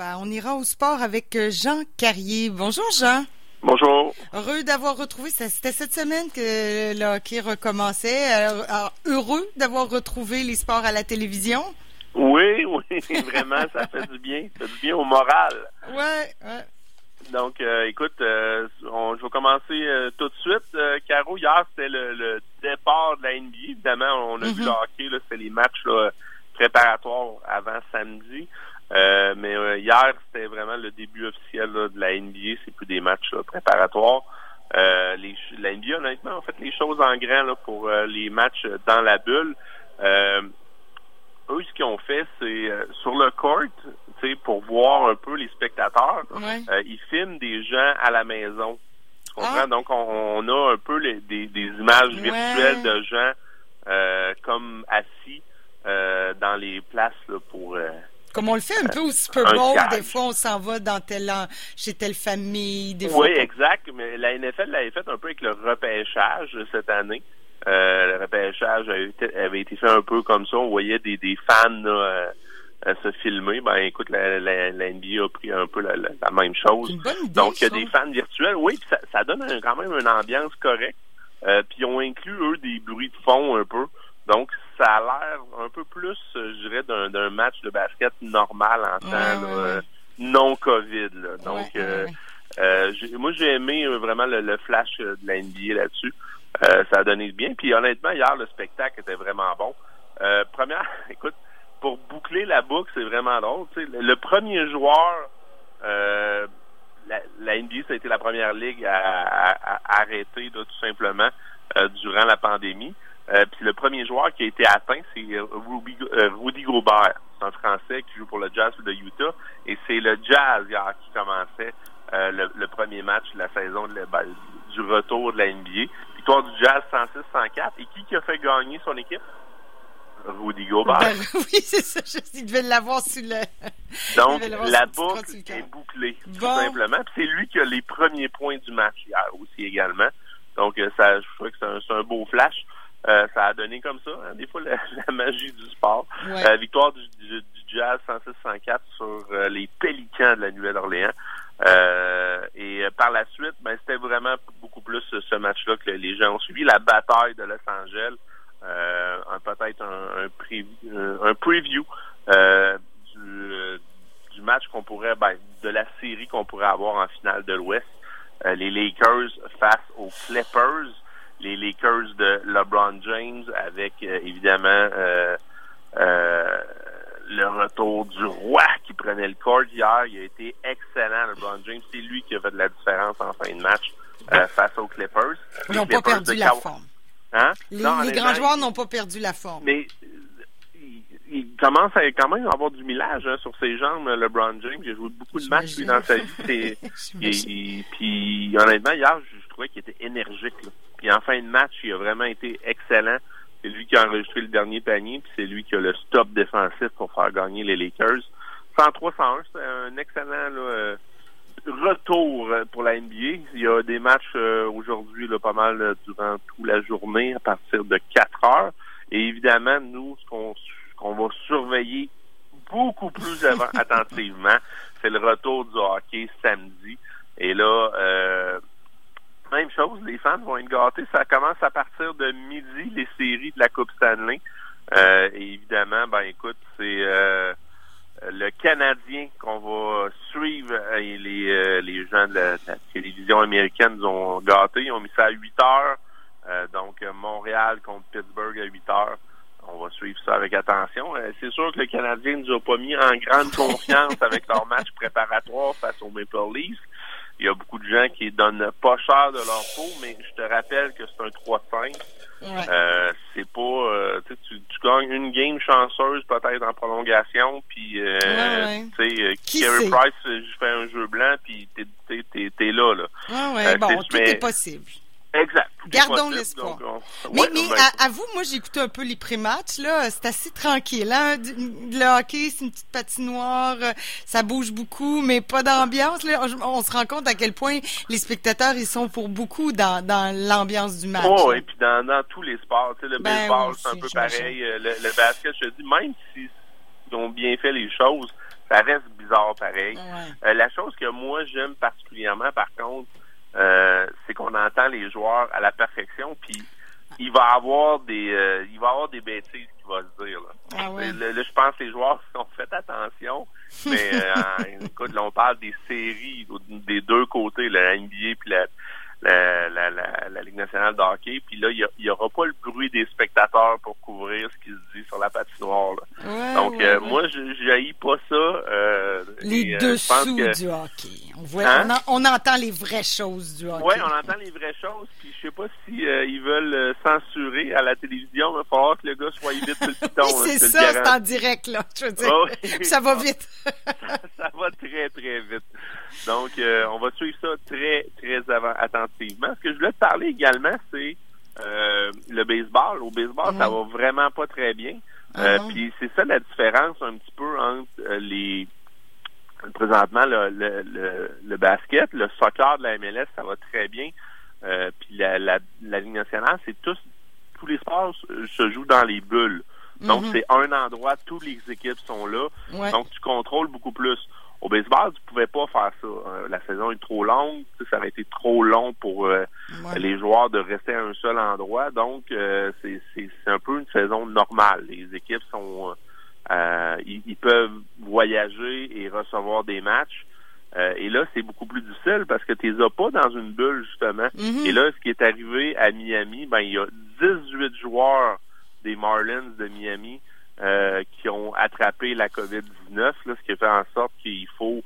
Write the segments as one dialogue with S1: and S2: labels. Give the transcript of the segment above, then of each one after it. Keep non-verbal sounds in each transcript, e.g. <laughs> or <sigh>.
S1: ben, on ira au sport avec euh, Jean Carrier. Bonjour, Jean.
S2: Bonjour.
S1: Heureux d'avoir retrouvé, c'était cette semaine que le hockey recommençait. Alors, heureux d'avoir retrouvé les sports à la télévision?
S2: Oui, <laughs> oui, vraiment, ça fait du bien. Ça fait du bien au moral.
S1: Ouais, ouais.
S2: Donc, euh, écoute, euh, on, je vais commencer euh, tout de suite. Caro, hier, c'était le, le départ de la NBA. Évidemment, on a vu
S1: Mhm.
S2: le hockey, c'était les matchs là, préparatoires avant samedi. Euh, mais euh, hier, c'était vraiment le début officiel là, de la NBA. C'est plus des matchs là, préparatoires. Euh, les, la NBA, honnêtement, a fait les choses en grand là, pour euh, les matchs dans la bulle. Euh, eux, ce qu'ils ont fait, c'est euh, sur le court, tu sais, pour voir un peu les spectateurs,
S1: Ouais.
S2: euh, ils filment des gens à la maison. Tu comprends?
S1: Ah.
S2: Donc, on, on a un peu les- des, des images
S1: Ouais.
S2: virtuelles de gens euh, comme assis euh, dans les places là, pour...
S1: Comme on le fait un peu au Super Bowl, des fois on s'en va dans tel, en- chez telle famille, des fois.
S2: Oui, exact. Mais la NFL l'avait fait un peu avec le repêchage cette année. Euh, le repêchage avait été, avait été fait un peu comme ça. On voyait des, des fans là, euh, se filmer. Ben écoute, la, la, la NBA a pris un peu la, même chose.
S1: Une bonne idée.
S2: Donc, il y a des fans virtuels, oui, puis ça, ça donne un- quand même une ambiance correcte. Euh, puis ils ont inclus, eux, des bruits de fond un peu. Donc, ça a l'air un peu plus, euh, je dirais, d'un match de basket normal en temps
S1: Ouais, ouais,
S2: non COVID. là. Donc,
S1: Ouais,
S2: euh, euh, j'ai- moi, j'ai aimé vraiment le, le flash de la NBA là-dessus. Euh, ça a donné bien. Puis honnêtement, hier, le spectacle était vraiment bon. Première, <laughs> écoute, pour boucler la boucle, c'est vraiment drôle. Le, premier joueur, la, la NBA, ça a été la première ligue à, à- à arrêter là, tout simplement durant la pandémie. Euh, puis le premier joueur qui a été atteint, c'est euh, Ruby, euh, Rudy Gobert. C'est un Français qui joue pour le Jazz de Utah. Et c'est le Jazz hier qui commençait euh, le, le premier match de la saison de la- ben, du retour de la NBA. Victoire du Jazz 106-104. Et qui qui a fait gagner son équipe? Rudy Gobert.
S1: Ben, <laughs> oui, c'est ça. Je, il devait l'avoir sur le.
S2: Donc, la boucle est bouclée, tout
S1: Bon.
S2: simplement. Puis c'est lui qui a les premiers points du match hier aussi également. Donc, euh, ça, je trouvais que c'est un, c'est un beau flash. Euh, ça a donné comme ça, hein, des fois, la, <laughs> la magie du sport.
S1: Ouais.
S2: Euh, victoire du, du, du Jazz 106-104 sur euh, les Pélicans de la Nouvelle-Orléans. Euh, et euh, par la suite, ben, c'était vraiment beaucoup plus ce match-là que les gens ont suivi. La bataille de Los Angeles, euh, un- peut-être un, un, preview, un, preview euh, du, du match qu'on pourrait, ben, de la série qu'on pourrait avoir en finale de l'Ouest. Euh, les Lakers face aux Clippers. De LeBron James avec euh, évidemment euh, euh, le retour du roi qui prenait le court hier. Il a été excellent, LeBron James. C'est lui qui a fait de la différence en fin de match euh, face aux Clippers.
S1: Ils n'ont pas perdu la forme.
S2: Hein?
S1: Les,
S2: Non,
S1: les grands joueurs n'ont pas perdu la forme.
S2: mais il, il commence à quand même avoir du millage hein, sur ses jambes, LeBron James. Il a joué beaucoup de matchs lui, dans sa vie. <laughs> Il- puis honnêtement, hier, je, je trouvais qu'il était énergique. là. Puis en fin de match, il a vraiment été excellent. C'est lui qui a enregistré le dernier panier, puis c'est lui qui a le stop défensif pour faire gagner les Lakers. 103-101, c'est un excellent là, euh, retour euh, pour la NBA. Il y a des matchs euh, aujourd'hui, pas mal durant toute la journée, à partir de 4 heures. Et évidemment, nous, ce qu'on va surveiller beaucoup plus <laughs> attentivement, c'est le retour du hockey samedi. Et là, euh, même chose, les fans vont être gâtés. Ça commence à partir de midi, les séries de la Coupe Stanley. Euh, et évidemment, ben écoute, c'est euh, le Canadien qu'on va suivre euh, et les, euh, les gens de la, télévision américaine nous ont gâtés. Ils ont mis ça à 8 heures. Euh, donc, Montréal contre Pittsburgh à 8 heures. On va suivre ça avec attention. Euh, c'est sûr que le Canadien nous a pas mis en grande confiance avec leur match préparatoire face aux Maple Leafs. Il y a beaucoup de gens qui donnent pas cher de leur peau, mais je te rappelle que c'est un 3-5.
S1: Ouais.
S2: Euh, c'est pas euh, tu, tu gagnes une game chanceuse peut-être en prolongation puis euh,
S1: Ouais, ouais.
S2: tu sais euh, Carey? Price je fais un jeu blanc puis t'es t'es t'es, t'es là là
S1: ouais, bon,
S2: c'est-
S1: tout
S2: mais-
S1: est possible.
S2: exact
S1: Gardons l'espoir.
S2: on-
S1: Mais,
S2: Ouais,
S1: mais
S2: ben,
S1: à, à vous, moi, j'ai écouté un peu les pré-matchs, là. C'est assez tranquille, hein. Le hockey, c'est une petite patinoire. euh, Ça bouge beaucoup, mais pas d'ambiance. On, on se rend compte à quel point les spectateurs, ils sont pour beaucoup dans, dans l'ambiance du match.
S2: Oh, et puis dans, dans tous les sports, tu sais, le
S1: Ben,
S2: baseball, c'est un peu pareil. euh, Le, le basket, je te dis, même s'ils ont bien fait les choses, ça reste bizarre bizarre pareil. Euh, la chose que moi j'aime particulièrement, par contre, euh, c'est qu'on entend les joueurs à la perfection, puis il va avoir des euh, il va avoir des bêtises qu'il va se dire. Là.
S1: Ah ouais.
S2: Là, là, je pense que les joueurs <laughs> ont fait attention. Mais euh, <laughs> écoute, là, on parle des séries des deux côtés, la NBA puis la, la, la, la, la Ligue nationale de hockey. Puis là, il n'y aura pas le bruit des spectateurs pour couvrir ce qui se dit sur la patinoire. Là.
S1: Ouais,
S2: Donc,
S1: ouais,
S2: euh,
S1: ouais.
S2: moi, je pas ça. Euh,
S1: Les
S2: et, euh,
S1: dessous
S2: que-
S1: du hockey. On, voit,
S2: Hein?
S1: on, en- on entend les vraies choses du hockey.
S2: Oui, on entend les vraies choses, puis je sais pas si euh, ils veulent euh, censurer à la télévision. Il va falloir que le gars soit vite sur le piton. <laughs>
S1: Oui, c'est ça, c'est en direct, là. Je veux dire,
S2: oui. <laughs>
S1: ça va vite. <laughs>
S2: ça va très, très vite. Donc, euh, on va suivre ça très, très avant, attentivement. Ce que je voulais te parler également, c'est euh, le baseball. Au baseball, ça va vraiment pas très bien.
S1: Ah
S2: Euh,
S1: non?
S2: Puis c'est ça la différence un petit peu entre les présentement le, le, le, le basket, le soccer de la MLS, ça va très bien. Puis la, la, la Ligue nationale, c'est tous tous les sports se- jouent dans les bulles. Donc
S1: Mhm.
S2: c'est un endroit, toutes les équipes sont là.
S1: Ouais.
S2: Donc, tu contrôles beaucoup plus. Au baseball, tu pouvais pas faire ça. Euh, la saison est trop longue. Ça aurait été trop long pour euh,
S1: Ouais.
S2: les joueurs de rester à un seul endroit. Donc, euh, c'est un peu une saison normale. Les équipes sont... euh, euh, ils, ils peuvent voyager et recevoir des matchs. Euh, et là, c'est beaucoup plus difficile parce que tu les as pas dans une bulle, justement.
S1: Mhm.
S2: Et là, ce qui est arrivé à Miami, ben il y a 18 joueurs des Marlins de Miami euh, qui ont attrapé la COVID-19, là, ce qui a fait en sorte qu'il faut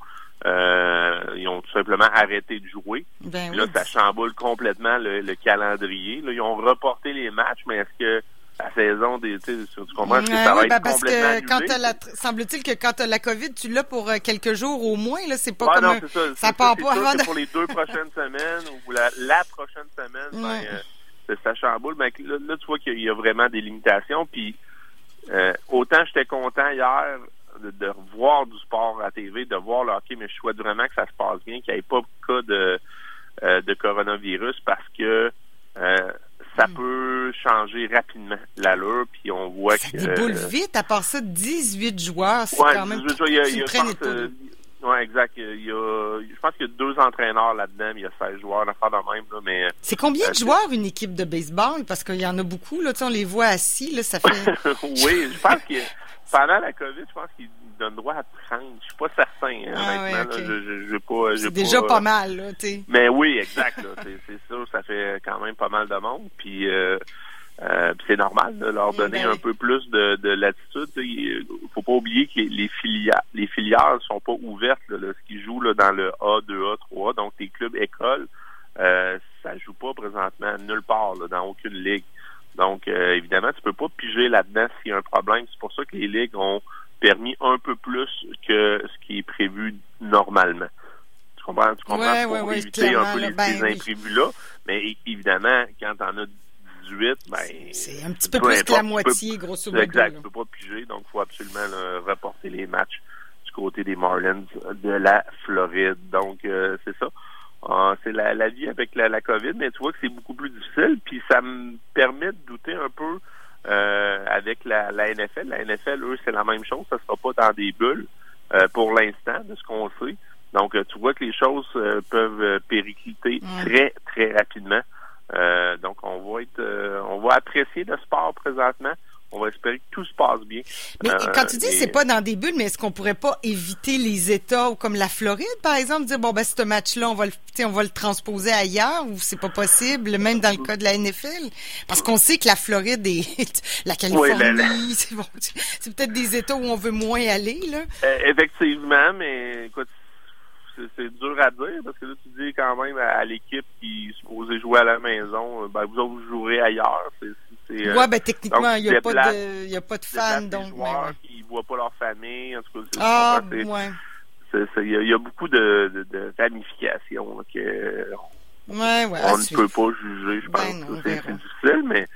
S2: euh, ils ont tout simplement arrêté de jouer.
S1: Ben
S2: Puis là,
S1: oui.
S2: ça chamboule complètement le, le calendrier. Là, ils ont reporté les matchs, mais est-ce que la saison des. Tu tu comprends? Est-ce que ça va
S1: oui,
S2: être
S1: ben parce
S2: complètement
S1: que quand la, semble-t-il que quand t'as la COVID, tu l'as pour euh, quelques jours au moins, là, c'est pas comme
S2: non,
S1: un-
S2: c'est ça.
S1: ça part pas avant de-
S2: pour les deux prochaines <laughs> semaines ou la, la prochaine semaine, ben, euh, ça chamboule. Ben, là, là, tu vois qu'il y a vraiment des limitations. Puis euh, autant j'étais content hier de, de revoir du sport à TV, de voir le hockey, mais je souhaite vraiment que ça se passe bien, qu'il n'y ait pas de cas de, euh, de coronavirus parce que euh, ça
S1: Mm.
S2: peut changer rapidement l'allure, puis on voit
S1: Ça
S2: que...
S1: déboule vite. À part ça, 18 joueurs, c'est
S2: Ouais,
S1: quand même.
S2: 18 joueurs, il y a,
S1: c'est
S2: il y
S1: une
S2: ouais, exact. Il y a, je pense qu'il y a deux entraîneurs là-dedans, il y a 16 joueurs, d'affaires de même, là, mais
S1: C'est combien de
S2: euh,
S1: joueurs une équipe de baseball? Parce qu'il y en a beaucoup, là, on les voit assis, là, ça fait. <laughs>
S2: oui, je pense que pendant la COVID, je pense qu'ils donnent droit à 30. Je suis pas certain, hein,
S1: Ah
S2: honnêtement.
S1: ouais,
S2: là,
S1: ok.
S2: je, je, j'ai pas, j'ai
S1: C'est déjà
S2: pas,
S1: pas mal, là, tu.
S2: Mais oui, exact. c'est sûr, ça fait quand même pas mal de monde. Puis euh, euh, c'est normal de leur
S1: Mm,
S2: donner
S1: ben
S2: un peu plus de, de latitude. Il faut pas oublier que les, les filières les filières sont pas ouvertes. Là, là. ce qui joue là, dans le A, 2A, 3A, donc tes clubs écoles, euh, ça joue pas présentement nulle part, là, dans aucune ligue. Donc, euh, évidemment, tu peux pas piger là-dedans s'il y a un problème. C'est pour ça que les ligues ont permis un peu plus que ce qui est prévu normalement. Tu comprends? Tu comprends?
S1: Ouais,
S2: pour
S1: ouais, ouais,
S2: éviter un peu les,
S1: ben
S2: imprévus-là. Mais évidemment, quand t'en as 18, ben...
S1: C'est un petit peu
S2: peu
S1: plus que la moitié,
S2: peux-
S1: grosso modo.
S2: Exact, tu peux pas piger, donc il faut absolument là, reporter les matchs du côté des Marlins de la Floride. Donc, euh, c'est ça. Ah, c'est la, la vie avec la, la COVID, mais tu vois que c'est beaucoup plus difficile, puis ça me permet de douter un peu euh, avec la, la NFL. La NFL, eux, c'est la même chose, ça sera pas dans des bulles euh, pour l'instant, de ce qu'on sait. Donc, tu vois que les choses peuvent péricliter très, très rapidement. Euh, donc, on va être, euh, on va apprécier le sport présentement. On va espérer que tout se passe bien.
S1: Mais
S2: Euh,
S1: quand tu dis
S2: et-
S1: c'est pas dans des bulles, mais est-ce qu'on pourrait pas éviter les États comme la Floride, par exemple, dire bon ben ce match-là, on va le, on va le transposer ailleurs ou c'est pas possible, même dans le cas de la NFL, parce qu'on sait que la Floride et <laughs> la Californie,
S2: Oui, la- <laughs>
S1: c'est bon, peut-être des États où on veut moins aller là.
S2: Effectivement, mais écoute, c'est, dur à dire parce que là, tu dis quand même à, à l'équipe qui est supposée jouer à la maison, euh, ben, vous autres, vous jouerez ailleurs. C'est, c'est, euh,
S1: ouais, ben techniquement,
S2: donc,
S1: il y a pas de, a pas fans donc. mais
S2: joueurs
S1: ouais.
S2: qui voient pas leur famille. En tout cas,
S1: Ah, ouais.
S2: il y, y a beaucoup de, de, de ramifications
S1: ouais. à
S2: on ne
S1: suivre.
S2: peut pas juger, je
S1: Ben
S2: pense. c'est, difficile, mais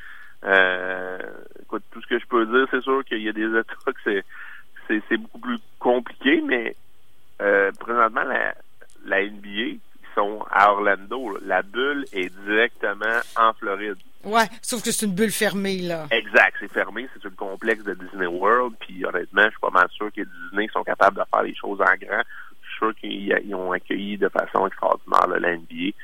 S2: euh, écoute, tout ce que je peux dire, c'est sûr qu'il y a des <laughs> États que c'est, c'est, c'est beaucoup plus compliqué, mais euh, présentement, la, la NBA, ils sont à Orlando. La bulle est directement en Floride.
S1: Ouais, sauf que c'est une bulle fermée, là.
S2: Exact, c'est fermé, c'est le complexe de Disney World, puis honnêtement, je suis pas mal sûr que Disney sont capables de faire les choses en grand. Je suis sûr qu'ils ont accueilli de façon extraordinaire la NBA.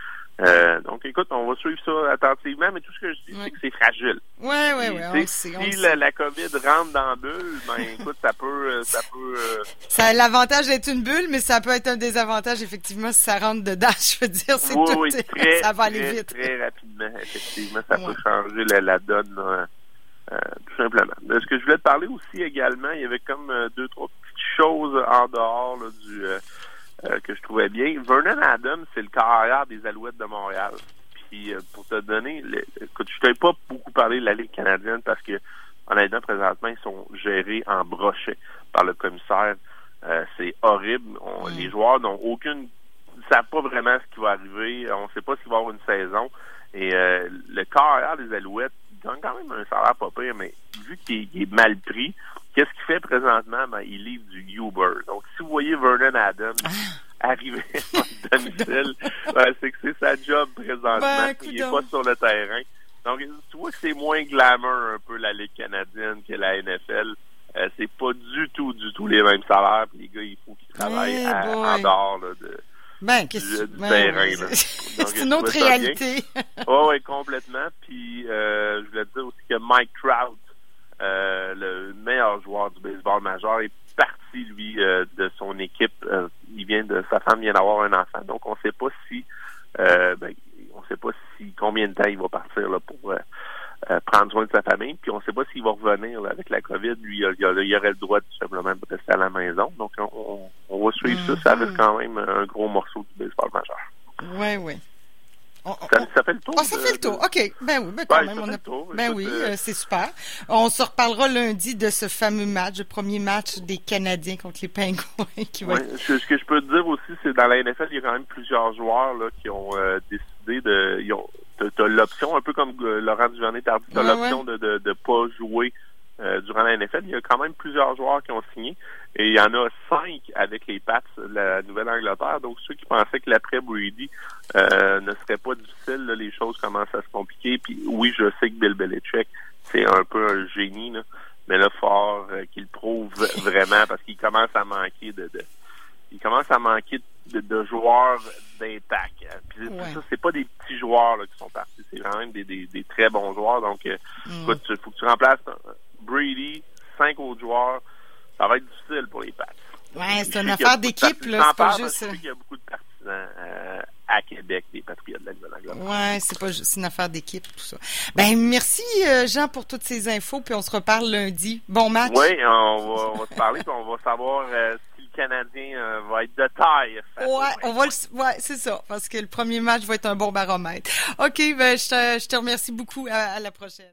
S2: Euh, donc, écoute, on va suivre ça attentivement, mais tout ce que je dis, c'est que c'est fragile.
S1: Oui, oui, oui.
S2: Si la, la, COVID rentre dans la bulle, ben <laughs> écoute, ça peut, euh, ça peut. Euh,
S1: Ça a l'avantage d'être une bulle, mais ça peut être un désavantage effectivement si ça rentre dedans. <laughs> Je veux dire, c'est
S2: oui,
S1: tout.
S2: Oui, très,
S1: ça va aller
S2: très,
S1: vite.
S2: Très rapidement, effectivement, ça peut changer la, la donne. Euh, tout simplement. De ce que je voulais te parler aussi également, il y avait comme deux, trois petites choses en dehors là, du euh, que je trouvais bien. Vernon Adams, c'est le carrière des Alouettes de Montréal. Puis euh, pour te donner, le, écoute, je t'ai pas beaucoup parlé de la Ligue canadienne parce que honnêtement, présentement, ils sont gérés en brochet par le commissaire. Euh, c'est horrible. On, Les joueurs n'ont aucune ne savent pas vraiment ce qui va arriver. On ne sait pas s'il va y avoir une saison. Et le carrière des Alouettes donne quand même un salaire pas pire, mais vu qu'il est mal pris, Qu'est-ce qu'il fait présentement? Ben, il livre du Uber. Donc, si vous voyez Vernon Adams
S1: Ah.
S2: arriver <laughs> à domicile, ben, c'est que c'est sa job présentement.
S1: Ben,
S2: il n'est pas sur le terrain. Donc, tu vois que c'est moins glamour un peu la Ligue canadienne que la NFL. Euh, c'est pas du tout, du tout les mêmes salaires. Puis les gars, il faut qu'ils travaillent
S1: Hey
S2: à- en dehors là, de,
S1: Ben,
S2: du,
S1: ben,
S2: terrain.
S1: c'est- une autre réalité. <laughs>
S2: Oui, oui, complètement. Puis euh, je voulais te dire aussi que Mike Trout, le meilleur joueur du baseball majeur, est parti, lui, euh, de son équipe. Euh, il vient de sa femme vient d'avoir un enfant. Donc on ne sait pas si euh, ben, on sait pas si combien de temps il va partir là, pour euh, euh, prendre soin de sa famille. Puis on ne sait pas s'il va revenir là, avec la COVID. Lui, il, a- il aurait le droit tout simplement de rester à la maison. Donc on, va suivre ça. Ça reste quand même un gros morceau du baseball majeur.
S1: Oui, oui. On- on-
S2: Ça, ça fait le tour.
S1: Ah, ça
S2: de-
S1: fait le tour.
S2: de-
S1: OK. Ben oui, ben quand
S2: Ouais,
S1: même. On a...
S2: tour.
S1: Ben oui,
S2: euh,
S1: euh, c'est super. On se reparlera lundi de ce fameux match, le premier match des Canadiens contre les Pingouins <laughs> qui va
S2: Ouais, ce, ce que je peux te dire aussi, c'est dans la NFL, il y a quand même plusieurs joueurs là, qui ont euh, décidé de. Ils ont, t'as, l'option, un peu comme euh, Laurent Duvernay tardif, t'as
S1: Ouais,
S2: l'option de, de, de pas jouer euh, durant la NFL. Il y a quand même plusieurs joueurs qui ont signé. Et il y en a cinq avec les Pats de la Nouvelle-Angleterre. Donc ceux qui pensaient que l'après Brady euh, ne serait pas difficile, là, les choses commencent à se compliquer. Puis oui, je sais que Bill Belichick, c'est un peu un génie, là. mais là, fort euh, qu'il prouve vraiment parce qu'il commence à manquer de, de il commence à manquer de, de joueurs d'impact. hein. Puis
S1: Ouais.
S2: ça, c'est pas des petits joueurs là, qui sont partis, c'est quand même des, des, des très bons joueurs. Donc, euh,
S1: Mm.
S2: écoute, faut que tu remplaces euh, Brady, cinq autres joueurs. Ça va être difficile pour les Pats.
S1: Ouais, c'est une affaire d'équipe, là. C'est pas juste...
S2: a beaucoup de partisans euh, à Québec, des Patriotes de la Nouvelle-Angleterre.
S1: Ouais, c'est pas juste une affaire d'équipe, tout ça. Ben, merci, euh, Jean, pour toutes ces infos, puis on se reparle lundi. Bon match.
S2: Oui, on va, on va se parler, puis on va savoir euh, si le Canadien euh, va être de taille.
S1: Ouais, on va le, ouais, c'est ça, parce que le premier match va être un bon baromètre. OK, ben, je te, je te remercie beaucoup. À, à la prochaine.